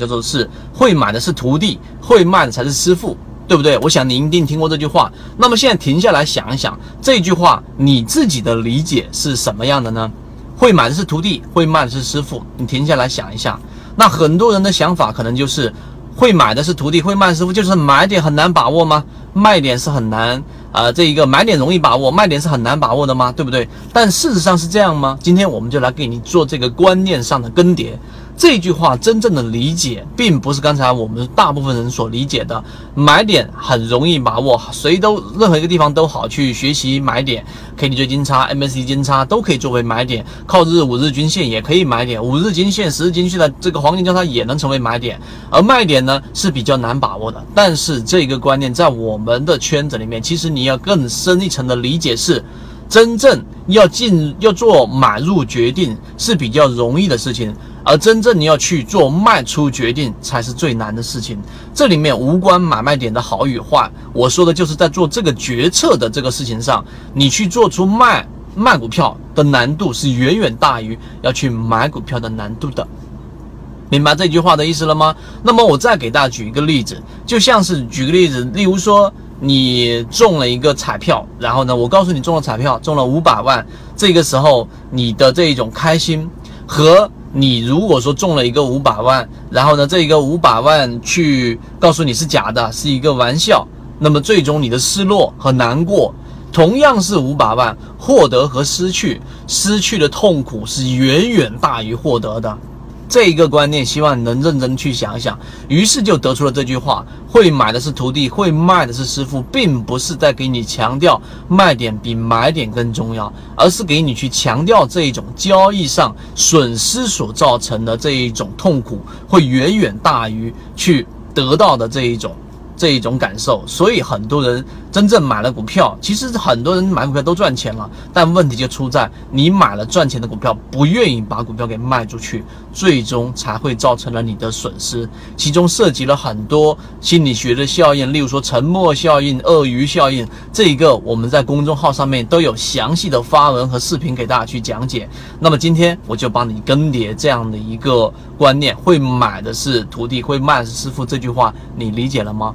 叫做是会买的是徒弟，会卖的才是师傅，对不对？我想你一定听过这句话。那么现在停下来想一想，这句话你自己的理解是什么样的呢？会买的是徒弟，会卖的是师傅。你停下来想一下，那很多人的想法可能就是。会买的是徒弟，会卖师傅，就是买点很难把握吗？卖点是很难啊，这一个买点容易把握，卖点是很难把握的吗？对不对？但事实上是这样吗？今天我们就来给你做这个观念上的更迭。这句话真正的理解，并不是刚才我们大部分人所理解的买点很容易把握，谁都任何一个地方都好去学习买点，KDJ 金叉、mac 金叉都可以作为买点，靠日五日均线也可以买点，五日均线、十日均线的这个黄金交叉也能成为买点，而卖点呢是比较难把握的。但是这个观念在我们的圈子里面，其实你你要更深一层的理解是。真正要进要做买入决定是比较容易的事情，而真正你要去做卖出决定才是最难的事情。这里面无关买卖点的好与坏，我说的就是在做这个决策的这个事情上，你去做出卖卖股票的难度是远远大于要去买股票的难度的。明白这句话的意思了吗？那么我再给大家举一个例子，就像是举个例子，例如说。你中了一个彩票，然后呢，我告诉你中了彩票，中了五百万。这个时候，你的这一种开心，和你如果说中了一个五百万，然后呢，这一个五百万去告诉你是假的，是一个玩笑，那么最终你的失落和难过，同样是五百万，获得和失去，失去的痛苦是远远大于获得的。这一个观念，希望你能认真去想想。于是就得出了这句话：会买的是徒弟，会卖的是师傅，并不是在给你强调卖点比买点更重要，而是给你去强调这一种交易上损失所造成的这一种痛苦，会远远大于去得到的这一种。这一种感受，所以很多人真正买了股票，其实很多人买股票都赚钱了，但问题就出在你买了赚钱的股票，不愿意把股票给卖出去，最终才会造成了你的损失。其中涉及了很多心理学的效应，例如说沉默效应、鳄鱼效应，这一个我们在公众号上面都有详细的发文和视频给大家去讲解。那么今天我就帮你更迭这样的一个观念：会买的是徒弟，会卖是师傅。这句话你理解了吗？